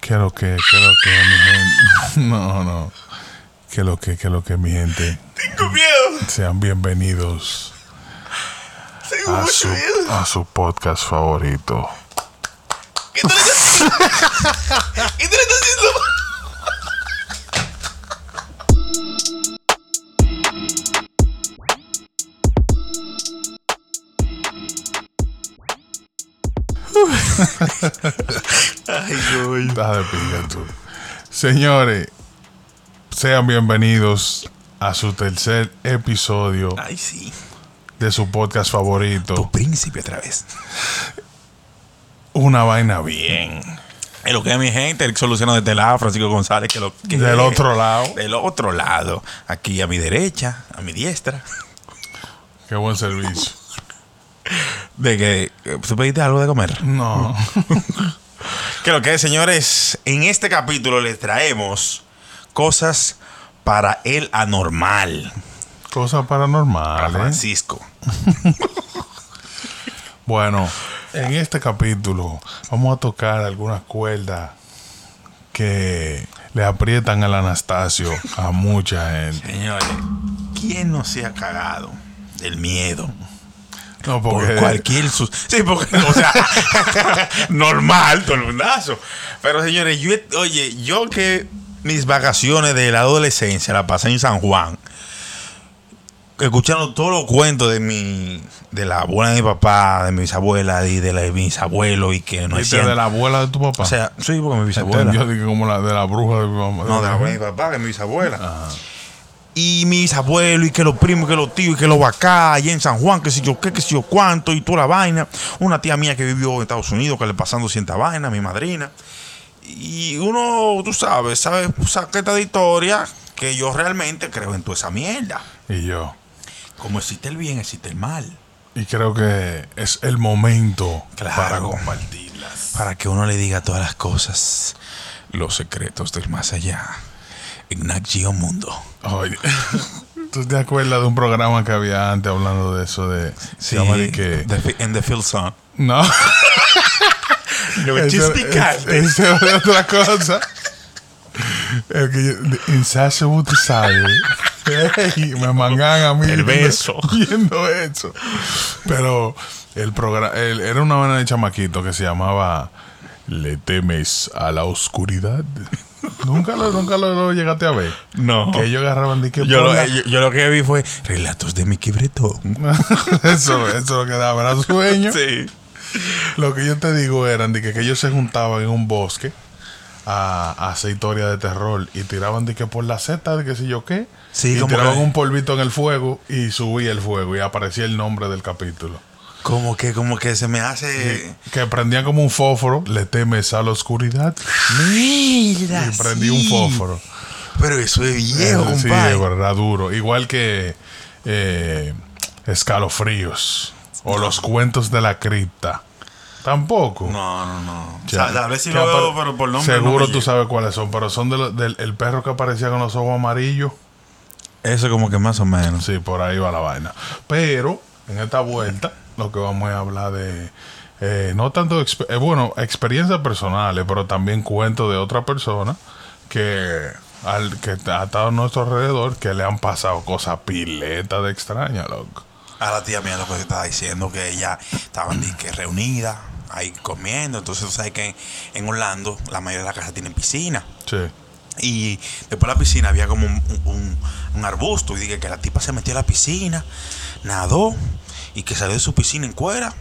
¿Qué lo que, qué lo que, mi gente? No, no. ¿Qué lo que, qué lo que, mi gente? Tengo miedo. Sean bienvenidos Tengo a mucho su, miedo. a su podcast favorito. ¿Qué tú le estás haciendo? ¿Qué tú le estás haciendo? Estás de tú. Señores, sean bienvenidos a su tercer episodio Ay, sí. de su podcast favorito. Tu príncipe otra vez. Una vaina bien. Es lo que es mi gente, el solucionado desde lado, Francisco González, que lo que Del otro lado. Del otro lado. Aquí a mi derecha, a mi diestra. Qué buen servicio. De que. ¿Tú pediste algo de comer? No. Que lo que es, señores, en este capítulo les traemos cosas para el anormal. Cosas Para paranormales. Francisco. Bueno, en este capítulo vamos a tocar algunas cuerdas que le aprietan al Anastasio a mucha gente. Señores, ¿quién no se ha cagado del miedo? No, Por porque cualquier sus... Sí, porque, o sea, normal, todo el mundazo. Pero señores, yo, oye, yo que mis vacaciones de la adolescencia la pasé en San Juan, escuchando todos los cuentos de mi, de la abuela de mi papá, de mis abuelas y de, la, de mis abuelos y que no ¿Viste decían... de la abuela de tu papá. O sea, sí, porque mi bisabuela. De que como la de la bruja de mi mamá. No, de la abuela de mi papá, que es mi bisabuela. Y mi bisabuelo, y que los primos, que los tíos, y que los vacá, allá en San Juan, que si yo qué, que si yo cuánto, y toda la vaina. Una tía mía que vivió en Estados Unidos, que le pasando cierta vaina, mi madrina. Y uno, tú sabes, sabes, saqueta de historia, que yo realmente creo en toda esa mierda. Y yo. Como existe el bien, existe el mal. Y creo que es el momento Claro. para compartirlas. Para que uno le diga todas las cosas, los secretos del más allá. En Nat Geo Mundo. Oye, ¿tú te acuerdas de un programa que había antes hablando de eso de... Llama de que... The en The Field Song. No. Lo Eso- es- Eso es otra cosa. El que yo, Insatiable Desire. Ey, me mangan a mí. El beso. Viendo eso. Pero el programa era una vaina de chamaquito que se llamaba Le temes a la oscuridad. Nunca lo, nunca lo, lo llegaste a ver. No. Que ellos agarraban de que Yo lo, la- yo, yo lo que vi fue relatos de Mickey Bretón. eso, eso es lo que daba, era sueño. Sí. Lo que yo te digo eran de que, que ellos se juntaban en un bosque a, a hacer historia de terror y tiraban de que por la seta de que sé yo qué. Sí, y como tiraban que- un polvito en el fuego y subía el fuego y aparecía el nombre del capítulo. Como que, como que se me hace. Que prendían como un fósforo, le temes a la oscuridad Mira. y prendí un fósforo. Pero eso es viejo, Eh, sí, compadre. era duro. Igual que eh, Escalofríos o los cuentos de la cripta. Tampoco. no, no, no. Ya. O sea, tal vez sí Que lo veo, pero por nombre. Seguro no tú sabes cuáles son, pero son de lo- del el perro que aparecía con los ojos amarillos. Eso como que más o menos. Sí, por ahí va la vaina. Pero en esta vuelta lo que vamos a hablar de eh, no tanto eh, bueno experiencias personales, pero también cuentos de otra persona que al que ha estado a nuestro alrededor que le han pasado cosas piletas de extraña, loco. A la tía mía lo que estaba diciendo que ella estaban que reunidas ahí comiendo. Entonces, tú sabes que en, en Orlando la mayoría de las casas tienen piscina. Sí. Y después de la piscina había como un, un- un arbusto. Y dije que la tipa se metió a la piscina, nadó y que salió de su piscina en cuera.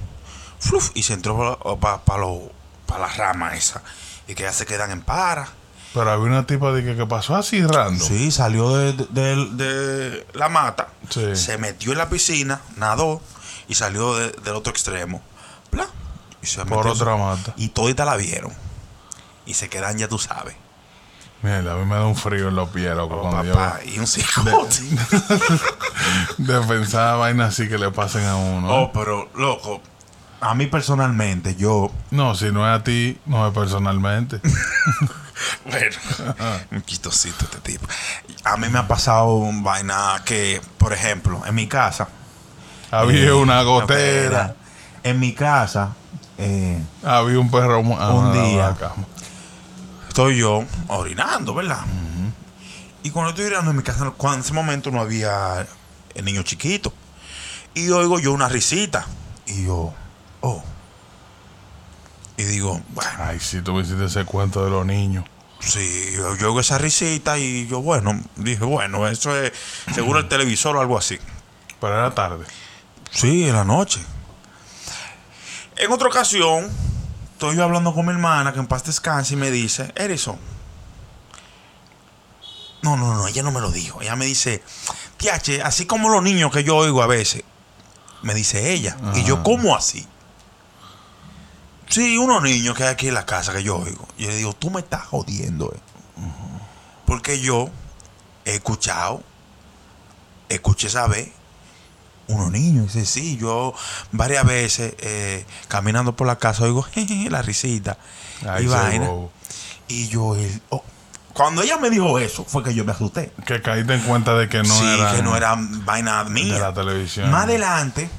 fluf, y se entró para la rama esa. Y que ya se quedan en para. Pero había una tipa de que, que pasó así random. Sí, salió de, de- de- de la mata. Sí. Se metió en la piscina, nadó y salió de- del otro extremo. Bla, y se Por otra mata. Y todita la vieron. Y se quedan, ya tú sabes. Mierda, a mí me da un frío en los pies, loco, Oh, cuando yo papá, y un cicote. de pensar vainas así que le pasen a uno. Oh, pero, loco, a mí personalmente, yo. No, si no es a ti, no es personalmente. Bueno, un chistosito este tipo. A mí me ha pasado un vaina que, por ejemplo, en mi casa. Había eh, una gotera. En mi casa, eh, Había un perro ah, Un día. la cama. Estoy yo orinando, ¿verdad? Y cuando estoy orinando en mi casa, cuando en ese momento no había el niño chiquito. Y oigo yo una risita. Y yo, oh. Y digo, bueno, Ay, si tú hiciste ese cuento de los niños. sí, yo, yo oigo esa risita y yo, bueno, dije, bueno, eso es seguro el televisor o algo así. Pero era tarde. Sí, en la noche. En otra ocasión, estoy yo hablando con mi hermana, que en paz descanse, y me dice, Erison. No, no, no, ella no me lo dijo. Ella me dice, Tiache, así como los niños que yo oigo a veces, me dice ella. Y yo, Ajá. ¿cómo así? Sí, unos niños que hay aquí en la casa que yo oigo. Y yo le digo, tú me estás jodiendo. eh". Porque yo he escuchado, escuché esa vez, unos niños. Dice, sí, yo varias veces eh, caminando por la casa oigo "Jeje", la risita Ay, y vaina. bobo. Y yo, el- oh, cuando ella me dijo eso, fue que yo me asusté. Que caíste en cuenta de que no sí, era. que no era vaina mía. de la televisión. Más adelante,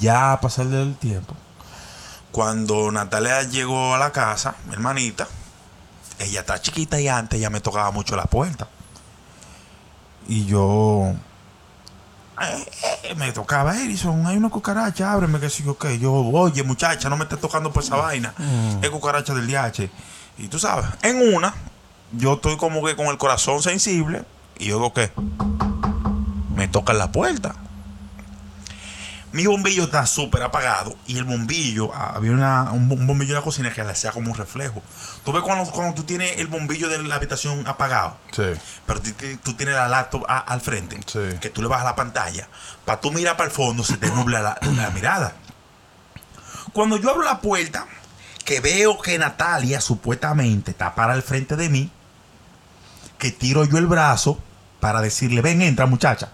ya a pasar del tiempo, cuando Natalia llegó a la casa, mi hermanita, ella está chiquita y antes ella me tocaba mucho la puerta. Y yo eh, me tocaba, Erison, hay una cucaracha, ábreme, que sí, ok. Yo, oye, muchacha, no me estés tocando por esa vaina. Es cucaracha del DH. Y tú sabes, en una, yo estoy como que con el corazón sensible y yo digo que me tocan la puerta. Mi bombillo está súper apagado y el bombillo, ah, había una- un, bombillo en la cocina que le hacía como un reflejo. Tú ves cuando, cuando tú tienes el bombillo de la habitación apagado, Sí. pero tú, tú- tú tienes la laptop a- al frente, Sí. que tú le bajas la pantalla, para tú mirar para el fondo se te nubla la, la mirada. Cuando yo abro la puerta, que veo que Natalia supuestamente está para el frente de mí, que tiro yo el brazo para decirle, ven, entra muchacha.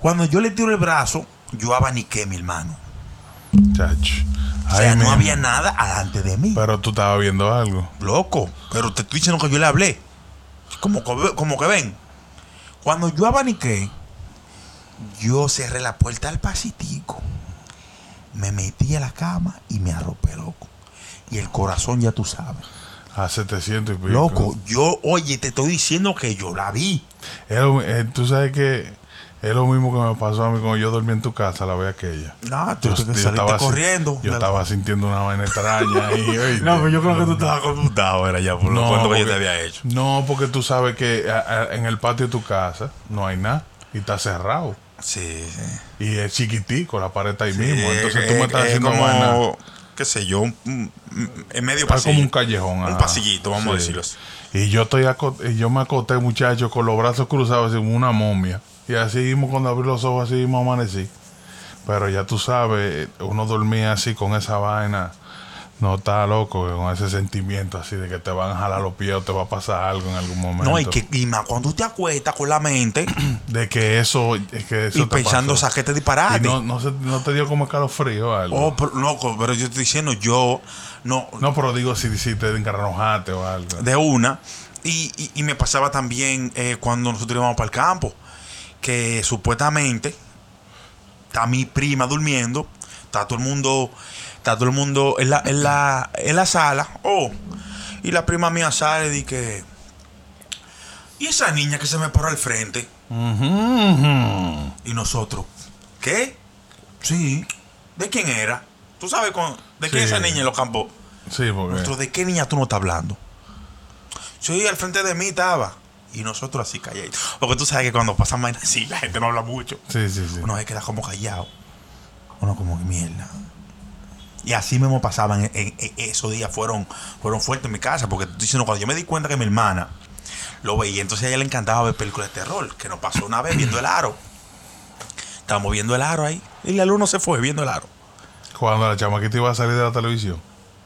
Cuando yo le tiro el brazo, yo abaniqué mi hermano. Chacho. O sea, Ay, no había nada alante de mí. Pero tú estabas viendo algo. Loco, pero te estoy diciendo que yo le hablé. Como que, como que ven. Cuando yo abaniqué, yo cerré la puerta al pasitico. Me metí a la cama y me arropé, loco. Y el corazón ya tú sabes. A 700 y pico. Loco, yo, oye, te estoy diciendo que yo la vi. Eh, tú sabes que es lo mismo que me pasó a mí cuando yo dormí en tu casa la vez aquella. No, tú Yo, te yo estaba, corriendo. Yo estaba sintiendo una vaina extraña ahí. oíste. No, pero yo creo que tú estabas computado, era ya por lo cuento que yo porque- te había hecho. No, porque tú sabes que a- a- en el patio de tu casa no hay nada y está cerrado. Sí, sí. Y es chiquitico, la pared está ahí Sí, mismo. Entonces tú es- me estás es haciendo como, vaina. qué sé yo, un, un- en medio Está pasillo. como un callejón. Un ajá. pasillito, vamos a decirlo así. Y yo estoy yo me acoté, muchacho, con los brazos cruzados así como una momia. Y así mismo cuando abrí los ojos, así mismo amanecí. Pero ya tú sabes, uno dormía así con esa vaina. No está loco, con ese sentimiento así de que te van a jalar los pies o te va a pasar algo en algún momento. No, y que y más cuando tú te acuestas con la mente De que eso, es que eso y te pensando, pasó. saquete disparate. Y no, no, se- no te dio como escalofrío o algo. Oh, pero, loco, pero yo estoy diciendo, yo no, No, pero digo si, si te encarnojaste o algo. de una. Y, y- y me pasaba también eh, cuando nosotros íbamos para el campo, que supuestamente está mi prima durmiendo, está todo el mundo, está todo el mundo en la, en la, en la sala, oh, y la prima mía sale y que, y esa niña que se me paró al frente, y nosotros, ¿qué? Sí, ¿de quién era? ¿Tú sabes con, de quién Sí. esa niña en los campos? Sí, porque. Nosotros, ¿de qué niña tú no estás hablando? Sí, al frente de mí estaba. Y nosotros así calladitos. Porque tú sabes que cuando pasan vainas así, la gente no habla mucho. Sí, sí, sí. Uno se queda como callado. Uno como que mierda. Y así mismo pasaban. en- en- en- esos días fueron, fueron fuertes en mi casa. Porque estoy diciendo, cuando yo me di cuenta que mi hermana lo veía, entonces a ella le encantaba ver películas de terror. Que nos pasó una vez viendo el aro. Estábamos viendo el aro ahí. Y el alumno se fue viendo el aro. Cuando la chamaquita iba a salir de la televisión.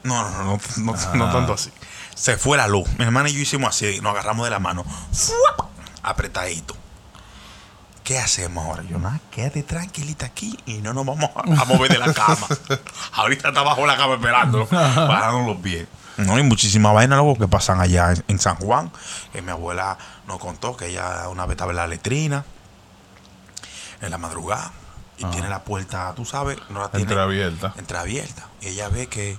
No, no, no, no, no, no tanto así. Se fue la luz. Mi hermana y yo hicimos así, nos agarramos de la mano. ¡Fuap! Apretadito. ¿Qué hacemos ahora? Yo, nada, quédate tranquilita aquí y no nos vamos a, a mover de la cama. Ahorita está bajo la cama esperando, parando los pies. No hay muchísimas vainas luego que pasan allá en, en San Juan. Que mi abuela nos contó que ella una vez estaba en la letrina, en la madrugada, y tiene la puerta, tú sabes, no la tiene Entreabierta. entreabierta. Y ella ve que,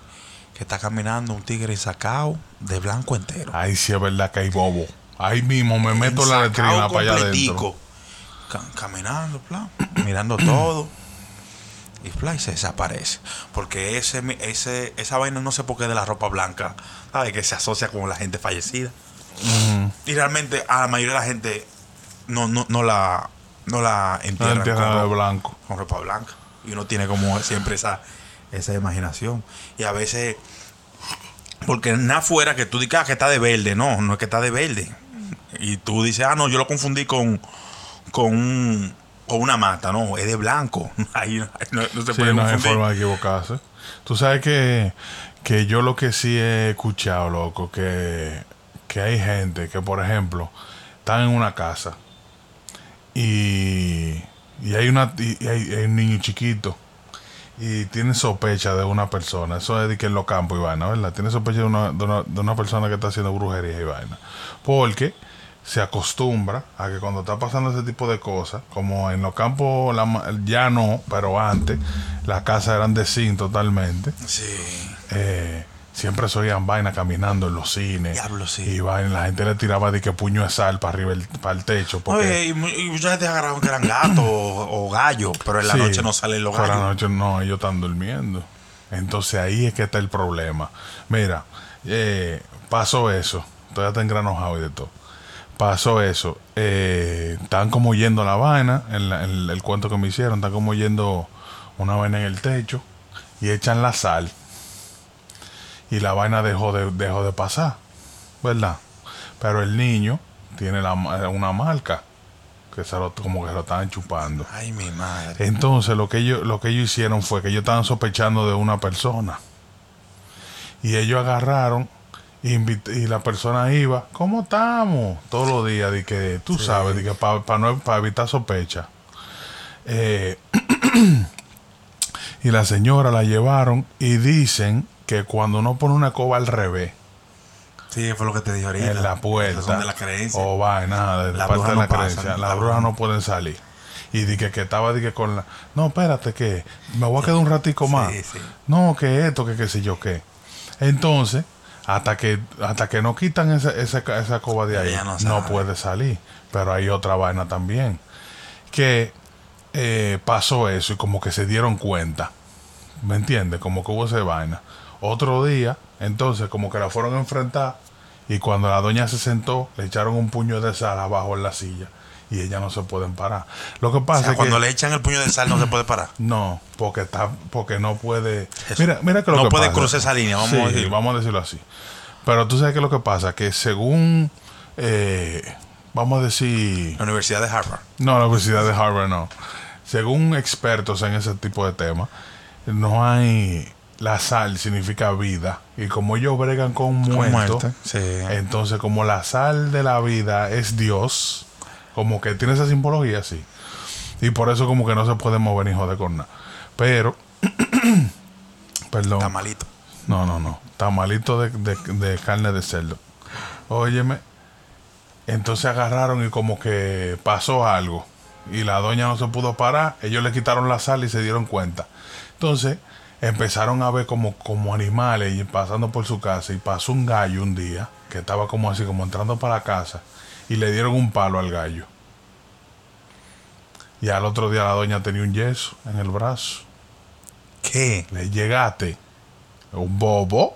que está caminando un tigre sacado de blanco entero. Ahí sí es verdad que hay bobo. Ahí mismo me meto en la letrina para allá adentro. Ca- caminando, plan, mirando todo. Y, plan, y se desaparece. Porque ese, ese, esa vaina no sé por qué de la ropa blanca, ¿sabes? Que se asocia con la gente fallecida. Y realmente a la mayoría de la gente no, no, no la, no la No entierran entiendo con de blanco. con ropa blanca. Y uno tiene como siempre esa, esa imaginación. Y a veces, porque nada fuera que tú digas que está de verde, no, no es que está de verde. Y tú dices, ah, no, yo lo confundí con, con, un- con una mata, no, es de blanco. Ahí, no, no se Sí, puede no hay confundir. forma de equivocarse. Tú sabes que, que yo lo que sí he escuchado, loco, que, que hay gente que, por ejemplo, están en una casa y, y hay, una, y hay, hay un niño chiquito y tiene sospecha de una persona. Eso es de que en los campos y vaina, ¿verdad? Tiene sospecha de una, de, una, de una persona que está haciendo brujería y vaina. Porque se acostumbra a que cuando está pasando ese tipo de cosas, como en los campos la ya no, pero antes, las casas eran de zinc totalmente. Sí. eh, siempre se oían vainas caminando en los cines. Diablo, sí. Y vaina, la gente le tiraba de que puño de sal para arriba, el, para el techo. Porque, Oye, y, y mucha gente agarraron que eran gatos o, o gallos, pero en la Sí, noche no salen los por la gallos. noche no, ellos están durmiendo. Entonces ahí es que está el problema. Mira, eh, pasó eso. Todavía está engranojado y de todo. Pasó eso. Eh, están como yendo la vaina, en, la- en el cuento que me hicieron, están como yendo una vaina en el techo y echan la sal. Y la vaina dejó de, dejó de pasar, ¿verdad? Pero el niño tiene la una marca que se lo, como que se lo estaban chupando. Ay, mi madre. Entonces lo que ellos lo que ellos hicieron fue que ellos estaban sospechando de una persona. Y ellos agarraron y, y la persona iba, ¿cómo estamos? Todos los días, de que tú sabes, de que para no para evitar sospecha. Eh, y la señora la llevaron y dicen que cuando uno pone una coba al revés Sí, fue lo que te dije ahorita. en la puerta de la creencia. o vaina de Las parte de la no creencia las las brujas brujas no pueden salir y dije que estaba dije con la no espérate que me voy a quedar un ratico más Sí, sí. no que esto que qué sé yo qué entonces hasta que hata que no quitan esa, esa, esa coba de ahí no puede salir pero hay otra vaina también que eh, pasó eso y como que se dieron cuenta ¿me entiendes? como que hubo esa vaina otro día entonces como que la fueron a enfrentar y cuando la doña se sentó le echaron un puño de sal abajo en la silla y ella no se pueden parar lo que O pasa sea, es cuando que le echan el puño de sal no se puede parar. no, porque está, porque no puede. Eso. Mira, mira que lo No que puede pasa- cruzar esa línea, vamos Sí, a decirlo. vamos a decirlo así. Pero tú sabes que lo que pasa, que según, eh, vamos a decir, La Universidad de Harvard. no, la Universidad de Harvard no, según expertos en ese tipo de temas, no hay, la sal significa vida y como ellos bregan con muertos, muerte, sí. entonces como la sal de la vida es Dios, como que tiene esa simbología así. Y por eso como que no se puede mover ni joder con nada. Pero, perdón. Está malito. No, no, no. Tamalito de, de, de carne de cerdo. Óyeme. Entonces agarraron y como que pasó algo. Y la doña no se pudo parar. Ellos le quitaron la sal y se dieron cuenta. Entonces empezaron a ver como, como animales y pasando por su casa. Y pasó un gallo un día que estaba como así, como entrando para la casa. Y le dieron un palo al gallo. Y al otro día la doña tenía un yeso en el brazo. ¿Qué? Le llegaste un bobo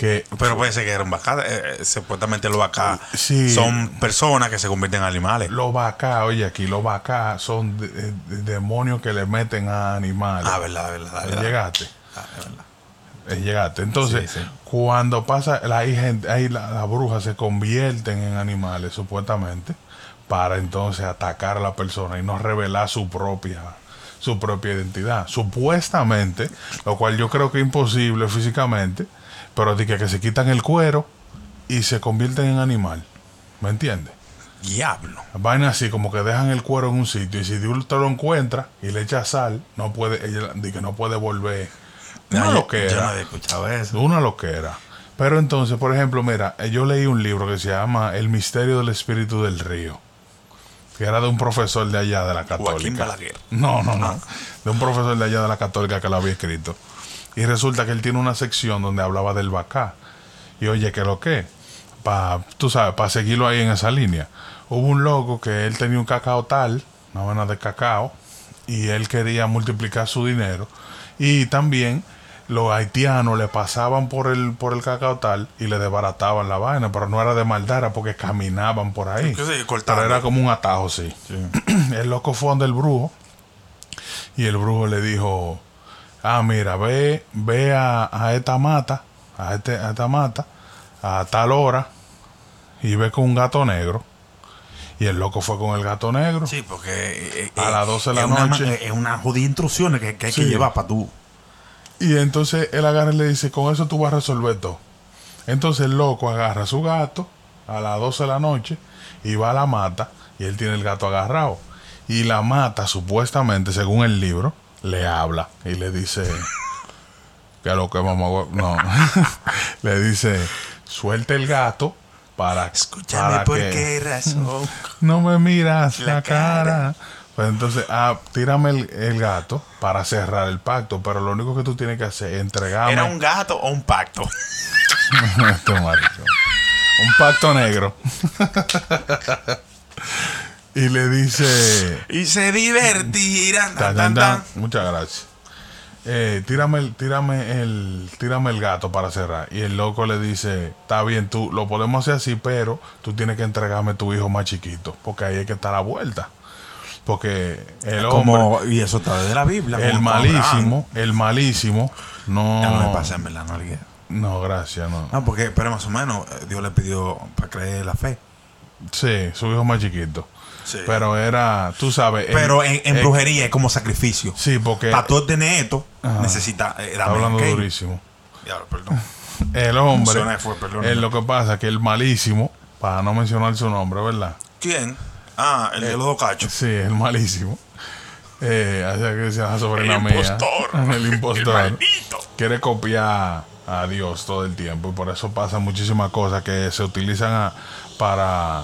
que Pero puede ser que era un vaca. eh, eh, supuestamente los vacas Sí. son personas que se convierten en animales. los vacas, oye, aquí los vacas son de- de- de- demonios que le meten a animales. Ah, verdad, verdad, verdad. llegaste. Ah, es verdad. le llegaste. Entonces, Sí, sí. cuando pasa, gente, ahí la- las brujas se convierten en animales, supuestamente, para entonces atacar a la persona y no revelar su propia su propia identidad. Supuestamente, lo cual yo creo que es imposible físicamente, pero de que, que se quitan el cuero y se convierten en animal. ¿Me entiendes? Diablo. Vaina así, como que dejan el cuero en un sitio y si tú te lo encuentra y le echa sal, no puede, ella di que no puede volver. Una Ah, yo- loquera. Yo no había escuchado eso. Una loquera. Pero entonces, por ejemplo, mira, eh, yo leí un libro que se llama El misterio del espíritu del río. Que era de un profesor de allá de la Joaquín católica. Balaguer. No, no, no. De un profesor de allá de la católica que lo había escrito. Y resulta que él tiene una sección donde hablaba del bacá. Y oye, ¿qué lo que? Pa, tú sabes, para seguirlo ahí en esa línea. Hubo un loco que él tenía un cacao tal, una vaina de cacao, y él quería multiplicar su dinero. Y también los haitianos le pasaban por el, por el cacao tal y le desbarataban la vaina, pero no era de maldad, era porque caminaban por ahí. Sí, pero era como un atajo, sí. El loco fue donde el brujo y el brujo le dijo, ah, mira, ve, ve a, a esta mata, a, este, a esta mata, a tal hora, y ve con un gato negro. Y el loco fue con el gato negro. Sí, porque eh, A eh, las 12 de la una noche. Es una jodida instrucciones que, que hay Sí. que llevar para tú. Y entonces él agarra y le dice, con eso tú vas a resolver todo. Entonces el loco agarra a su gato a las 12 de la noche y va a la mata y él tiene el gato agarrado. Y la mata, supuestamente, según el libro, le habla y le dice, que lo que mamá, no, le dice, suelte el gato para, Escúchame para por que- qué razón. no me miras la, La cara. cara. Pues entonces, ah, tírame el, el gato para cerrar el pacto, pero lo único que tú tienes que hacer es entregarme ¿Era un gato o un pacto? Este un pacto negro. Y le dice, Y se divertirán. tan, tan, tan, tan. tan, muchas gracias. Eh, tírame el, tírame el, tírame el gato para cerrar. Y el loco le dice, está bien, tú lo podemos hacer así, pero tú tienes que entregarme tu hijo más chiquito, porque ahí hay que estar a la vuelta. Porque el hombre, Como, y eso está de la Biblia. el malísimo, el malísimo, no. Ya no me pasé en verdad, no alguien. no, gracias, no. No, porque, pero más o menos, eh, Dios le pidió para creer la fe. Sí, su hijo más chiquito. Sí. Pero era, tú sabes. el- Pero en, en el- brujería es como sacrificio. Sí, porque Para tú obtener esto, necesita. eh, está hablando ok. durísimo. Diablo, perdón. El hombre, Emocioné, fue, perdón. es lo que pasa que el malísimo, para no mencionar su nombre, ¿verdad? ¿Quién? Ah, el de los dos cachos. Sí, el malísimo. Eh, que decía la sobrina El mía. impostor. El impostor. El maldito. Quiere copiar a Dios todo el tiempo y por eso pasan muchísimas cosas que se utilizan a- para...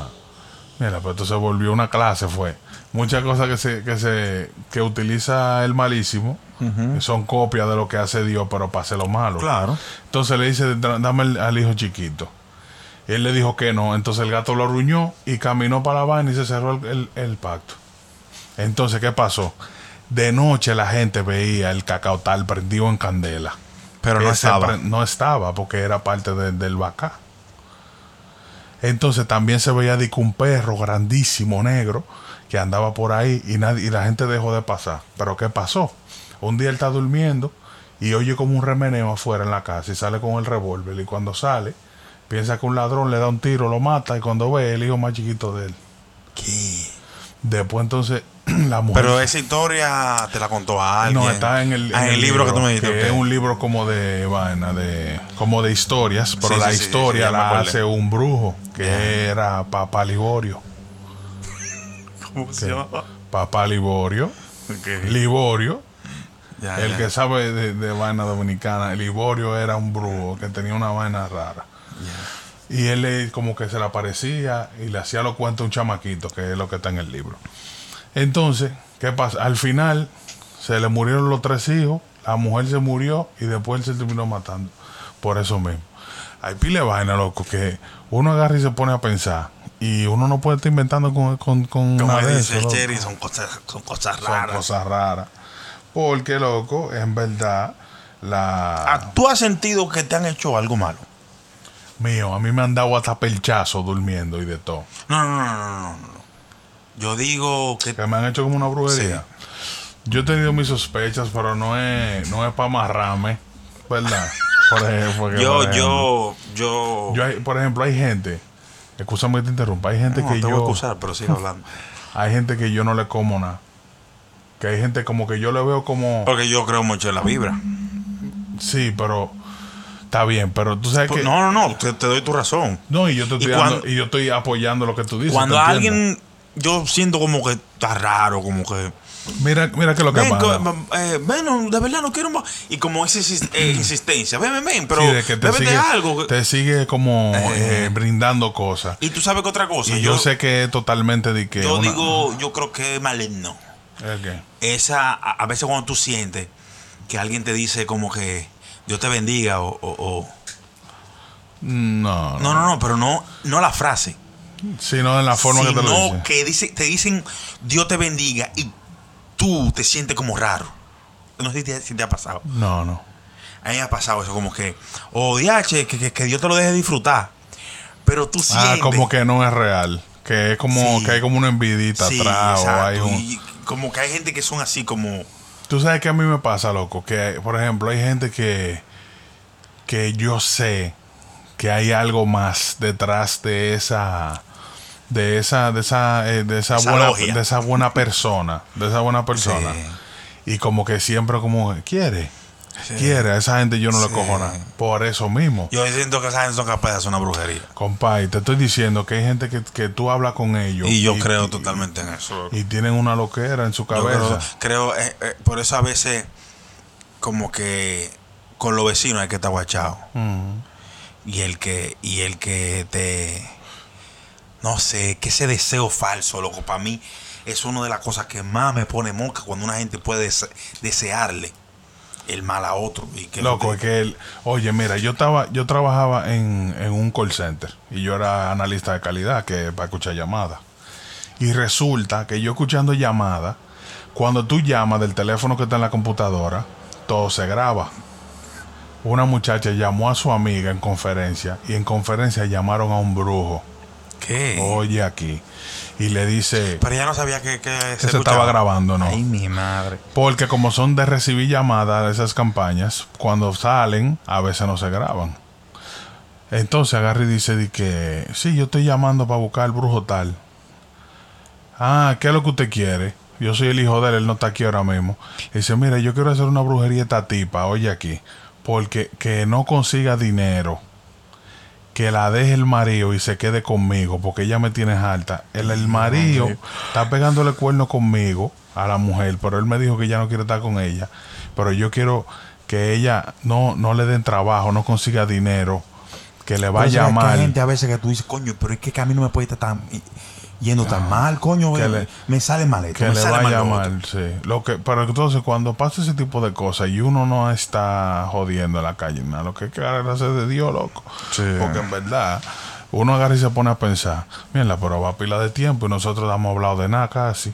Mira, pues esto se volvió una clase, fue. Muchas cosas que se que se que utiliza el malísimo que son copias de lo que hace Dios, pero para hacer lo malo. Claro. Entonces le dice, "Da- dame el- al hijo chiquito. Y él le dijo que no. Entonces el gato lo arruñó y caminó para la vaina y se cerró el, el- el pacto. Entonces, ¿qué pasó? De noche la gente veía el cacao tal prendido en candela. Pero no Ese estaba. No estaba porque era parte de- del bacá. Entonces también se veía de un perro grandísimo negro que andaba por ahí y, nadie, y la gente dejó de pasar. Pero ¿qué pasó? Un día él está durmiendo y oye como un remeneo afuera en la casa y sale con el revólver. Y cuando sale, piensa que un ladrón le da un tiro, lo mata y cuando ve el hijo más chiquito de él. ¿Qué? Después entonces la mujer... Pero esa historia te la contó a alguien. No, está en el, Ah, el libro que tú me dijiste. que ok. es un libro como de vaina, de como de historias, pero Sí, la sí, historia sí, la hace un brujo que era Papá Liborio. ¿Cómo se llama? Papá Liborio. Liborio, el que sabe de, de vaina dominicana, Liborio era un brujo que tenía una vaina rara. Y él le- como que se le aparecía y le hacía los cuentos a un chamaquito, que es lo que está en el libro. Entonces, ¿qué pasa? Al final se le murieron los tres hijos, la mujer se murió y después él se terminó matando. Por eso mismo. Hay pile de vaina, loco, que uno agarra y se pone a pensar. Y uno no puede estar inventando con, con, con Como dice eso, el loco. Cherry, son cosas, son cosas Son raras. cosas raras. Porque, loco, en verdad, la... Ah, ¿Tú has sentido que te han hecho algo malo? Mío, a mí me han dado hasta pelchazo durmiendo y de todo. No, no, no, no, no, no, no. Yo digo que Que me han hecho como una brujería. Yo he tenido mis sospechas, pero no es, no es para amarrarme, ¿verdad? Por ejemplo, yo, por ejemplo, yo, yo, yo hay- por ejemplo, hay gente, escúchame que te interrumpa, hay gente no, que te voy a yo, acusar, pero sigue hablando. hay gente que yo no le como nada. Que hay gente como que yo le veo como, Porque yo creo mucho en la vibra. sí, pero está bien, pero tú sabes que Pues, No, no, no, te, te doy tu razón. no, y yo te estoy Y dando- y yo estoy apoyando lo que tú dices. Cuando alguien, yo siento como que está raro, como que... mira, mira que lo que Ven, pasa. eh, ven, de verdad no quiero más. Y como esa eh, insistencia, ven, ven, ven, pero Sí, de que te sigue, algo. te sigue como Eh. eh, brindando cosas. Y tú sabes que otra cosa, Y yo, yo, sé que es totalmente de que. yo una- digo, yo creo que es maligno. Esa, a, a veces cuando tú sientes que alguien te dice como que, Dios te bendiga o... o- o- No, no. No, no, no, pero no, no la frase. Sino en la forma que te lo dicen. que dice, te dicen Dios te bendiga y tú te sientes como raro. No sé si te, si te ha pasado. No, no. A mí me ha pasado eso, como que, oh, diache, que, que, que Dios te lo deje disfrutar. Pero tú sientes. Ah, como que no es real. Que es como Sí. que hay como una envidita Sí, atrás o hay un... y como que hay gente que son así como. Tú sabes que a mí me pasa, loco, que por ejemplo hay gente que que yo sé que hay algo más detrás de esa de esa de esa eh, de esa, Esa buena logia. de esa buena persona, de esa buena persona. Y como que siempre como quiere, quiere, a esa gente yo no le Sí. cojo nada. Por eso mismo. Yo siento que esa gente son capaces de hacer una brujería. Compadre, te estoy diciendo que hay gente que, que tú hablas con ellos. Y yo creo totalmente en eso. Y tienen una loquera en su Yo creo, cabeza. creo, eh, eh, por eso a veces, como que con los vecinos hay que estar guachado. Y el que, y el que te. No sé, que ese deseo falso, loco, para mí es una de las cosas que más me pone moca cuando una gente puede dese- desearle el mal a otro. Y que Loco, es que él, oye, mira, yo estaba, yo trabajaba en, en un call center y yo era analista de calidad que para escuchar llamadas. Y resulta que yo escuchando llamadas, cuando tú llamas del teléfono que está en la computadora, todo se graba. Una muchacha llamó a su amiga en conferencia y en conferencia llamaron a un brujo. Oye aquí. Y le dice Pero ella no sabía que, que que se, se estaba grabando, ¿no? Ay, mi madre. Porque como son de recibir llamadas esas campañas, cuando salen, a veces no se graban. Entonces agarra y dice de que, sí, yo estoy llamando para buscar al brujo tal. Ah, ¿qué es lo que usted quiere? Yo soy el hijo de él, él no está aquí ahora mismo. Le dice, mira, yo quiero hacer una brujería a esta tipa, oye aquí, porque que no consiga dinero, que la deje el marido y se quede conmigo, porque ella me tiene alta. El, el marido está pegándole cuerno conmigo a la mujer, pero él me dijo que ya no quiere estar con ella. Pero yo quiero que ella no, no le den trabajo, no consiga dinero, que le vaya mal. Hay gente a veces que tú dices, coño, pero es que a mí no me puede estar tan yendo tan mal, coño. Que eh, le- me sale mal esto, que me le sale vaya mal sí. Lo que, pero entonces cuando pasa ese tipo de cosas y uno no está jodiendo en la calle, nada, lo que hay que agarrarse de Dios, loco. Sí. Porque en verdad, uno agarra y se pone a pensar, mira, pero va a pila de tiempo y nosotros no hemos hablado de nada casi.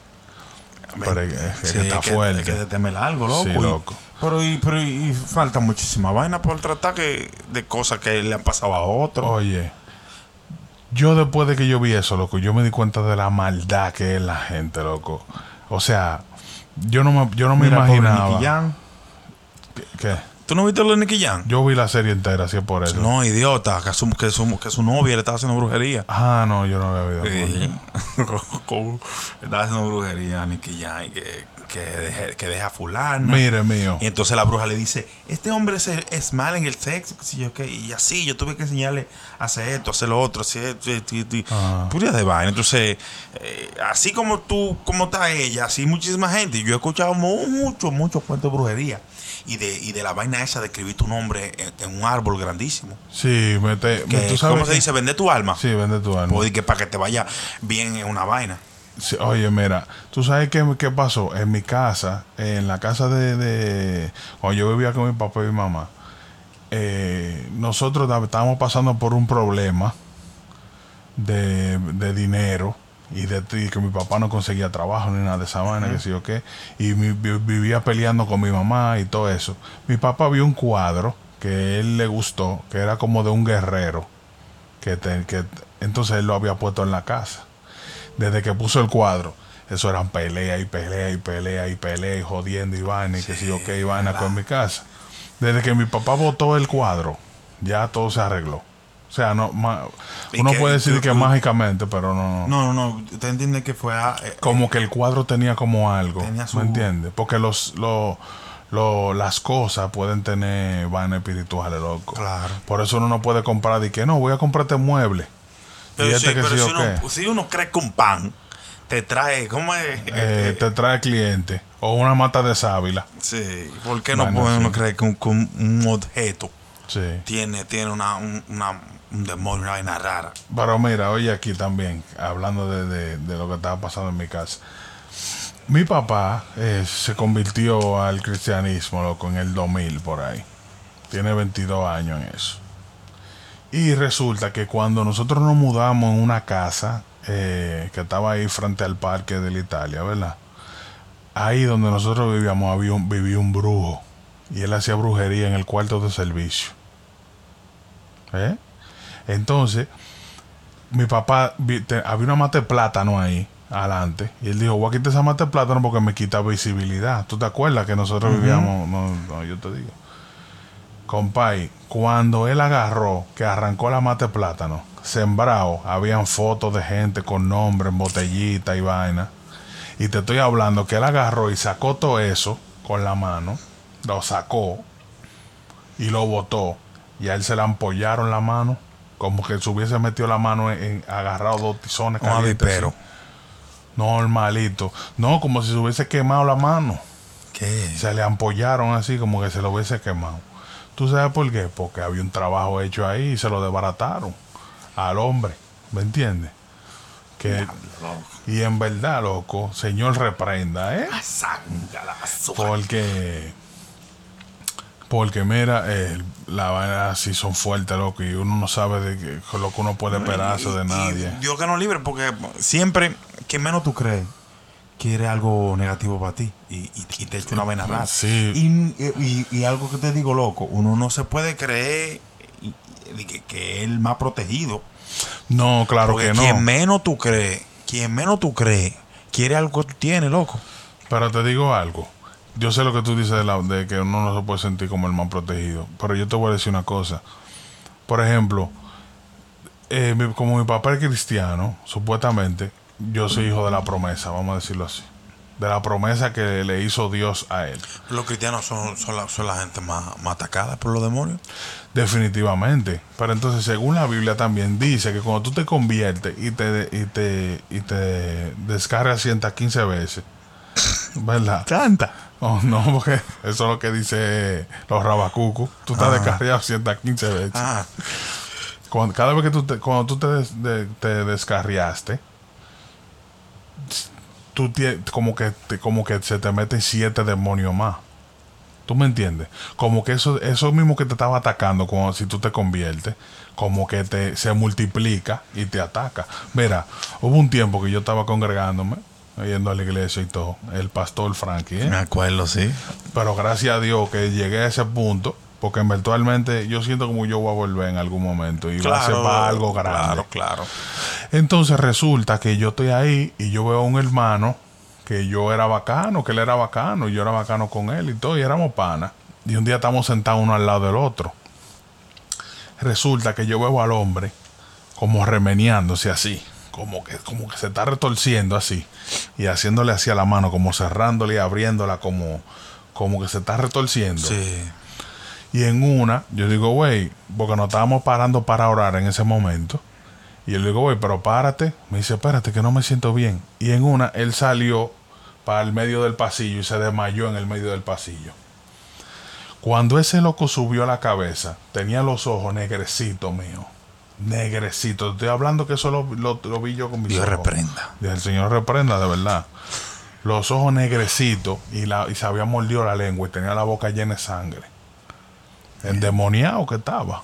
Pero es, es Sí, que está es que, fuerte. es que te algo, loco. Sí, y- loco. Pero, y, pero y falta muchísima vaina por tratar que, de cosas que le han pasado a otros. Oye, yo después de que yo vi eso, loco, yo me di cuenta de la maldad que es la gente, loco. O sea, yo no me, yo no me Mira, imaginaba. Nicky Jam. ¿Qué? ¿Tú no viste lo de Nicky Jam? Yo vi la serie entera, así es por eso. No, idiota, que su, que, su, que su novia le estaba haciendo brujería. Ah, no, yo no había visto. Sí. Estaba haciendo brujería a Nicky Jam y que, que, deje- que deja fulana. Mire, mío. Y entonces la bruja le dice, este hombre es, es mal en el sexo, sé yo qué. Y así, yo tuve que enseñarle a hacer esto, hacer lo otro, y- Ah. Puridad de vaina. Entonces, eh, así como tú, como está ella, así muchísima gente. Yo he escuchado mu- mucho, muchos cuentos de brujería. Y de, y de la vaina esa de escribir tu nombre en, en un árbol grandísimo. Sí, mete, Que, ¿tú sabes ¿Cómo se dice? Vender tu alma. Sí, vende tu alma. Pues, que para que te vaya bien en una vaina. Sí, oye, mira, ¿tú sabes qué, qué pasó? En mi casa, en la casa de, de... Cuando yo vivía con mi papá y mi mamá, eh, nosotros estábamos pasando por un problema de, de dinero y de y que mi papá no conseguía trabajo ni nada de esa vaina, que sé yo qué, y mi- vivía peleando con mi mamá y todo eso. Mi papá vio un cuadro que a él le gustó, que era como de un guerrero, que, te- que entonces él lo había puesto en la casa desde que puso el cuadro, eso eran pelea y pelea y pelea y pelea y jodiendo y vaina y que si yo qué y vaina con mi casa. Desde que mi papá botó el cuadro, ya todo se arregló. O sea, no, ma- ¿Y uno puede decir que mágicamente, pero no, No, no, no. Usted entiende que fue a. eh, Como que el cuadro tenía como algo, Tenía su- ¿me entiendes? Porque los, lo- lo- las cosas pueden tener vainas espirituales, loco. Claro. Por eso uno no puede comprar de que no, voy a comprarte mueble. Pero, sí, pero si, uno, si uno cree que un pan te trae. ¿Cómo es? Eh, te trae cliente o una mata de sábila. Sí. ¿Por qué no puede sí. uno creer que un, un- objeto Sí. tiene, tiene una, un, una- un demonio, una vaina rara? Pero mira, oye aquí también, hablando de, de- de lo que estaba pasando en mi casa. Mi papá eh, se convirtió al cristianismo, loco, en el 2000 por ahí. Tiene 22 años en eso. Y resulta que cuando nosotros nos mudamos en una casa eh, que estaba ahí frente al parque de la Italia, ¿verdad? Ahí donde nosotros vivíamos había un, vivía un brujo. Y él hacía brujería en el cuarto de servicio. ¿Eh? Entonces, mi papá, había una mata de plátano ahí, adelante. Y él dijo, voy a quitar esa mata de plátano porque me quita visibilidad. ¿Tú te acuerdas que nosotros vivíamos? No, no, yo te digo. Compay, cuando él agarró, que arrancó la mata de plátano, sembrado, habían fotos de gente con nombre en botellita y vaina. Y te estoy hablando que él agarró y sacó todo eso con la mano, lo sacó y lo botó. Y a él se le ampollaron la mano, como que se hubiese metido la mano en, en- agarrado dos tizones calientes. Normalito. No, como si se hubiese quemado la mano. ¿Qué? Se le ampollaron así como que se lo hubiese quemado. ¿Tú sabes por qué? Porque había un trabajo hecho ahí y se lo desbarataron al hombre. ¿Me entiendes? Que, y en verdad, loco, Señor reprenda, ¿eh? Porque, porque mira, eh, la vaina así son fuertes, loco, y uno no sabe de con lo que uno puede esperarse de nadie. Dios que nos libre, porque siempre que menos tú crees, quiere algo negativo para ti y, y- y te echa una vaina rara. Sí. Y, y- algo que te digo, loco, uno no se puede creer que, que es el más protegido. No, claro Porque que no. quien menos tú crees, quien menos tú crees, quiere algo que tú tienes, loco. Pero te digo algo. Yo sé lo que tú dices de, la- de que uno no se puede sentir como el más protegido. Pero yo te voy a decir una cosa. Por ejemplo, eh, como mi papá es cristiano, supuestamente, yo soy hijo de la promesa, vamos a decirlo así. De la promesa que le hizo Dios a él. Los cristianos son, son, la, son la gente más, más atacada por los demonios. Definitivamente. Pero entonces, según la Biblia también dice que cuando tú te conviertes y te, y te, y te descargas 115 veces, ¿verdad? Tanta. Oh, no, porque eso es lo que dice los rabacucos. Tú estás Ah. descarriado 115 veces. Ah, Cuando, cada vez que tú te, cuando tú te, des- de- te descarriaste, tú como que te- como que se te meten siete demonios más. ¿Tú me entiendes? Como que eso, eso mismo que te estaba atacando, como si tú te conviertes, como que te se multiplica y te ataca. Mira, hubo un tiempo que yo estaba congregándome, yendo a la iglesia y todo, el pastor Frankie, ¿eh? me acuerdo, sí. Pero gracias a Dios que llegué a ese punto, porque eventualmente yo siento como yo voy a volver en algún momento y va a ser para algo grande. Claro, claro. Entonces resulta que yo estoy ahí y yo veo a un hermano que yo era bacano, que él era bacano, y yo era bacano con él y todo, y éramos panas. Y un día estamos sentados uno al lado del otro. Resulta que yo veo al hombre como remeniándose así, como que, como que se está retorciendo así, y haciéndole así a la mano, como cerrándole y abriéndola, como, como que se está retorciendo. Sí. Y en una, yo digo, güey, porque nos estábamos parando para orar en ese momento. Y yo le digo, güey, pero párate. Me dice, espérate, que no me siento bien. Y en una, él salió para el medio del pasillo y se desmayó en el medio del pasillo. Cuando ese loco subió a la cabeza, tenía los ojos negrecitos, mío. Negrecitos. Estoy hablando que eso lo, lo- lo vi yo con mis Dios ojos. reprenda. El Señor reprenda, de verdad. Los ojos negrecitos y, la, y se había mordido la lengua y tenía la boca llena de sangre. Endemoniado que estaba.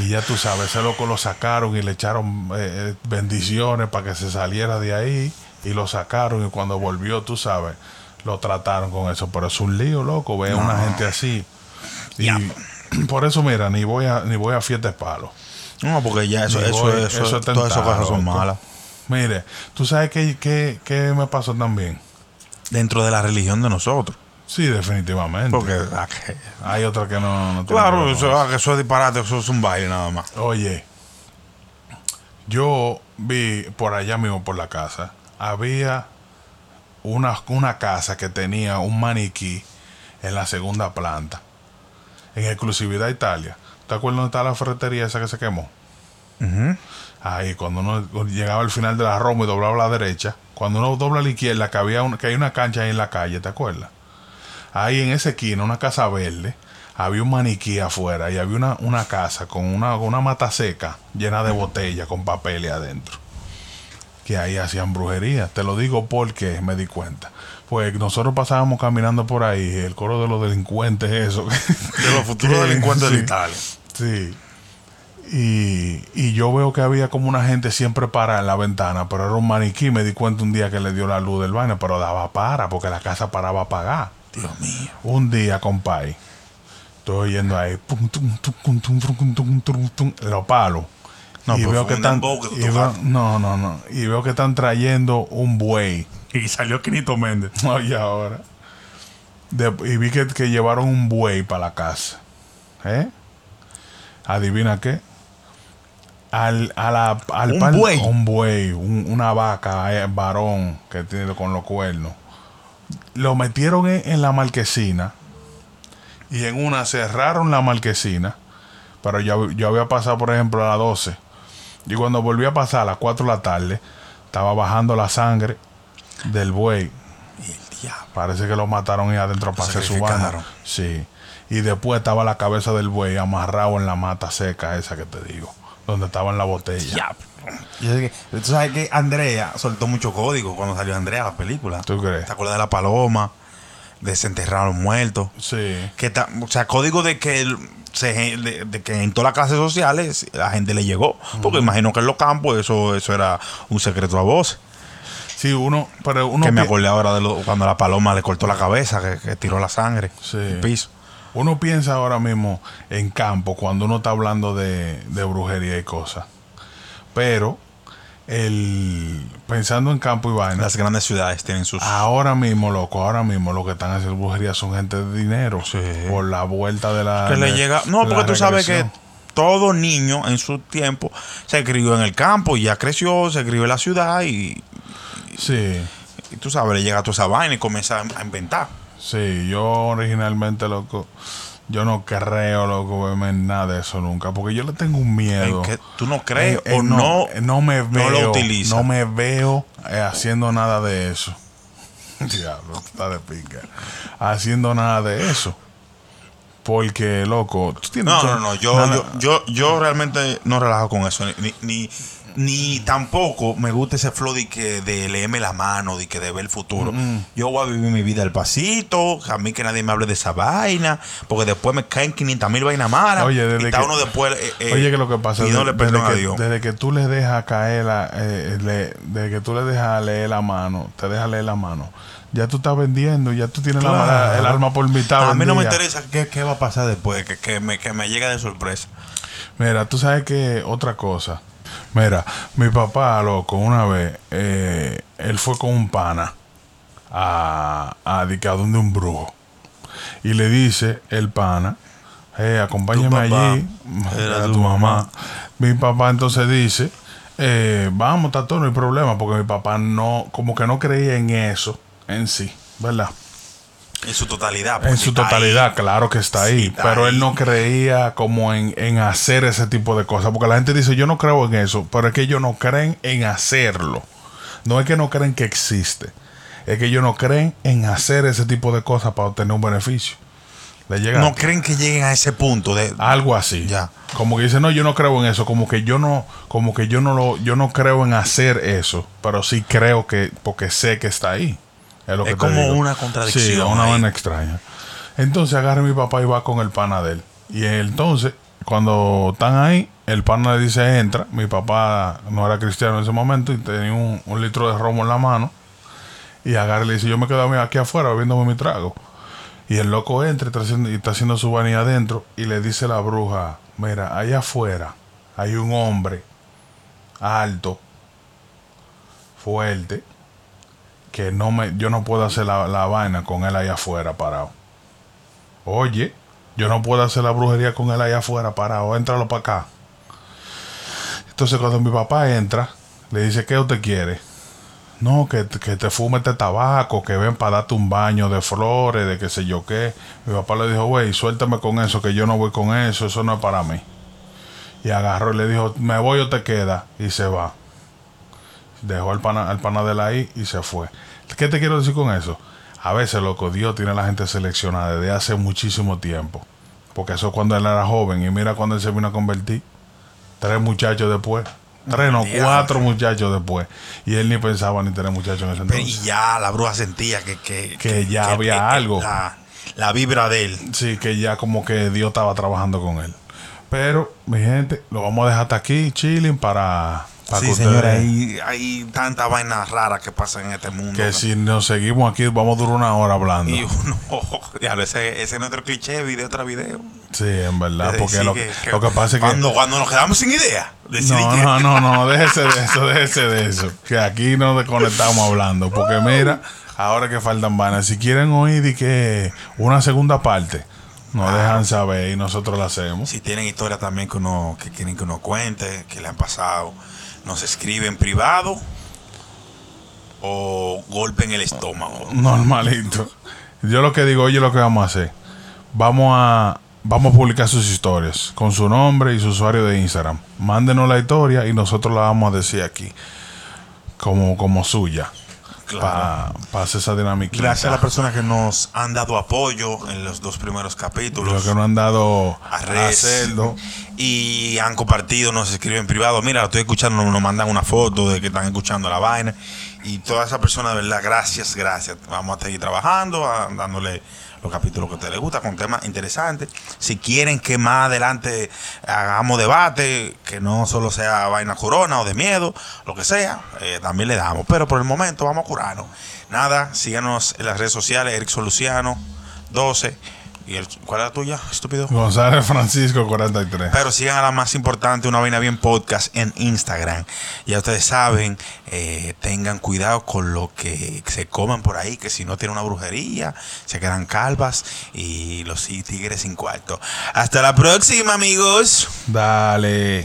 Y ya tú sabes, ese loco lo sacaron y le echaron eh, eh, bendiciones para que se saliera de ahí. Y lo sacaron y cuando volvió, tú sabes, lo trataron con eso. Pero es un lío, loco, ver a una gente así. Y Ya. por eso, mira, ni voy a, ni voy a fiestas palos. No, porque ya eso, eso, voy- eso, eso es todas esas cosas son malas. Mire, tú sabes qué, qué, qué me pasó también. Dentro de la religión de nosotros. Sí, definitivamente. Porque, ah, que- Hay otra que no, no que claro, con eso, ah, que eso es disparate, eso es un baile nada más. Oye, yo vi por allá mismo por la casa, había una, una casa que tenía un maniquí en la segunda planta, en exclusividad Italia. ¿Te acuerdas dónde está la ferretería esa que se quemó? Ahí, cuando uno llegaba al final de la Roma y doblaba a la derecha, cuando uno dobla a la izquierda, que, había una- que hay una cancha ahí en la calle, ¿te acuerdas? Ahí en esa esquina, una casa verde, había un maniquí afuera y había una, una casa con una, una mata seca llena de botellas con papel ahí adentro. que ahí hacían brujería. Te lo digo porque me di cuenta. Pues nosotros pasábamos caminando por ahí, el coro de los delincuentes, eso. De los futuros Que- delincuentes sí. de Italia. Sí. Y, y yo veo que había como una gente siempre para en la ventana, pero era un maniquí. Me di cuenta un día que le dio la luz del baño, pero daba para, porque la casa paraba a pagar. Dios mío. Un día, compadre, estoy oyendo ahí, pum, tum, lo palo. No, y veo que están, no, no, no. Y veo que están trayendo un buey. Y salió Quinito Méndez. Oye, ahora. Y vi que, que, llevaron un buey para la casa. ¿Eh? ¿Adivina qué? Al, a la, al un, buey. un buey. Una vaca, varón, que tiene con los cuernos. Lo metieron en, en la marquesina. Y en una cerraron la marquesina. Pero yo, yo había pasado, por ejemplo, a las 12. Y cuando volví a pasar a las 4 de la tarde, estaba bajando la sangre del buey. Y el diablo. Parece que lo mataron ahí adentro para hacer su banda. Sí. Y después estaba la cabeza del buey amarrado en la mata seca esa que te digo. Donde estaba en la botella. Diablo. Tú sabes que Andrea soltó mucho código cuando salió Andrea la película. ¿Tú crees? ¿Te acuerdas de la paloma? Desenterrar a los muertos. Sí. Que ta- o sea, código de que el- se, de, de que en todas las clases sociales la gente le llegó. Porque imagino que en los campos eso, eso era un secreto a voz. Sí, uno, pero uno, que me acordé ahora de lo- cuando la paloma le cortó la cabeza, que, que tiró la sangre Sí. al piso. uno piensa ahora mismo en campo cuando uno está hablando de, de brujería y cosas. Pero el pensando en campo y vaina, Las grandes ciudades tienen sus... ahora mismo, loco, ahora mismo lo que están haciendo brujería son gente de dinero. Sí. Por la vuelta de la. que le llega. No, porque tú sabes que todo niño en su tiempo se crió en el campo y ya creció, se crió en la ciudad y, Sí. y tú sabes, le llega toda esa vaina y comienza a inventar. Sí, yo originalmente, loco, yo no creo, loco, en nada de eso nunca, porque yo le tengo un miedo. En que tú no crees En- en o no, no me no veo, lo utilizas. no me veo eh, haciendo nada de eso. Diablo, está de pica. Haciendo nada de eso. Porque, loco, tú tienes No, que- no, no, yo, nada- yo, yo, yo realmente no relajo con eso, ni, ni, ni tampoco me gusta ese flow de que de leerme la mano, de que de ver el futuro. Yo voy a vivir mi vida al pasito, a mí que nadie me hable de esa vaina, porque después me caen 500 mil vainas malas. Oye, desde y está que- uno después. eh, eh, Oye, que lo que pasa y no le desde, a que, Dios. desde que tú le dejas caer la, eh, le- desde que tú le dejas leer la mano, te dejas leer la mano, ya tú estás vendiendo, ya tú tienes la Claro. mano- el alma por mitad. A mí no me interesa qué, qué va a pasar después, que, que me, que me llegue de sorpresa. Mira, tú sabes que otra cosa. Mira, mi papá, loco, una vez, eh, él fue con un pana a, a, a donde un brujo. Y le dice el pana, eh, acompáñame allí. era tu mamá. Mi papá entonces dice, eh, vamos, Tato, no hay problema, porque mi papá no, como que no creía en eso en sí, ¿verdad? En su totalidad. En su totalidad, claro que está ahí. Sí, está pero él no creía como en, en hacer ese tipo de cosas. Porque la gente dice, yo no creo en eso. Pero es que ellos no creen en hacerlo. No es que no creen que existe. Es que ellos no creen en hacer ese tipo de cosas para obtener un beneficio. No creen que lleguen a ese punto de. algo así. Ya. Como que dice, no, yo no creo en eso. Como que yo no, como que yo no lo, yo no creo en hacer eso. Pero sí creo que, porque sé que está ahí. Es, lo Es que te como digo. una contradicción Sí, una vaina extraña. Entonces agarra mi papá y va con el pana de él. Y entonces, cuando están ahí, el pana le dice, entra. Mi papá no era cristiano en ese momento y tenía un, un litro de romo en la mano. Y agarra y le dice, yo me quedo aquí afuera bebiéndome mi trago. Y el loco entra y está haciendo, y está haciendo su vaina adentro y le dice a la bruja, mira, allá afuera hay un hombre alto, fuerte, que no me, yo no puedo hacer la, la vaina con él allá afuera parado. Oye, yo no puedo hacer la brujería con él allá afuera parado, éntralo para acá. Entonces cuando mi papá entra, le dice, ¿qué usted quiere? No, que, que te fume este tabaco, que ven para darte un baño de flores, de qué sé yo qué. Mi papá le dijo, güey, suéltame con eso, que yo no voy con eso, eso no es para mí. Y agarró y le dijo, me voy o te queda. Y se va. Dejó al pana, al pana de y se fue. ¿Qué te quiero decir con eso? A veces, loco, Dios tiene a la gente seleccionada desde hace muchísimo tiempo. Porque eso es cuando él era joven. Y mira cuando él se vino a convertir. Tres muchachos después. Tres, no, cuatro muchachos después. Y él ni pensaba ni tener muchachos en ese entonces. y ya la bruja sentía que, que, Que ya había algo. La, la vibra de él. Sí, que ya como que Dios estaba trabajando con él. Pero, mi gente, lo vamos a dejar hasta aquí, chilling, para, para sí, que señora, ustedes... hay, hay tantas vainas raras que pasan en este mundo. Que si nos seguimos aquí, vamos a durar una hora hablando. Y uno, diablo, ese, ese es nuestro cliché, video tras video. Sí, en verdad, porque lo, lo que pasa es que... Cuando, cuando nos quedamos sin idea. No, que- no, no, no, déjese de eso, déjese de eso. Que aquí nos desconectamos hablando. Porque mira, ahora que faltan vanas, si quieren oír y que una segunda parte, nos dejan saber y nosotros la hacemos. Si tienen historias también que, uno, que quieren que uno cuente, que le han pasado, nos escriben privado o golpe en el estómago. Normalito. Yo lo que digo, oye, lo que vamos a hacer. Vamos a, vamos a publicar sus historias con su nombre y su usuario de Instagram. Mándenos la historia y nosotros la vamos a decir aquí. Como, como suya. Claro. Para hacer esa dinámica. Gracias a las personas que nos han dado apoyo en los dos primeros capítulos. Los que no han dado a a Res hacerlo. y han compartido, nos escriben en privado, mira, lo estoy escuchando, nos mandan una foto de que están escuchando la vaina y todas esas personas, de verdad, gracias, gracias. Vamos a seguir trabajando, a- dándole los capítulos que a ustedes les gusta con temas interesantes. Si quieren que más adelante hagamos debate, que no solo sea vaina corona o de miedo, lo que sea, eh, también le damos. Pero por el momento vamos a curarnos. Nada, síganos en las redes sociales, Eric Soluciano 12. ¿Y el, cuál es la tuya, estúpido? González Francisco 43. Pero sigan a la más importante, una vaina bien podcast en Instagram. Ya ustedes saben, eh, tengan cuidado con lo que se coman por ahí, que si no tienen una brujería, se quedan calvas y los tigres sin cuarto. Hasta la próxima, amigos. Dale.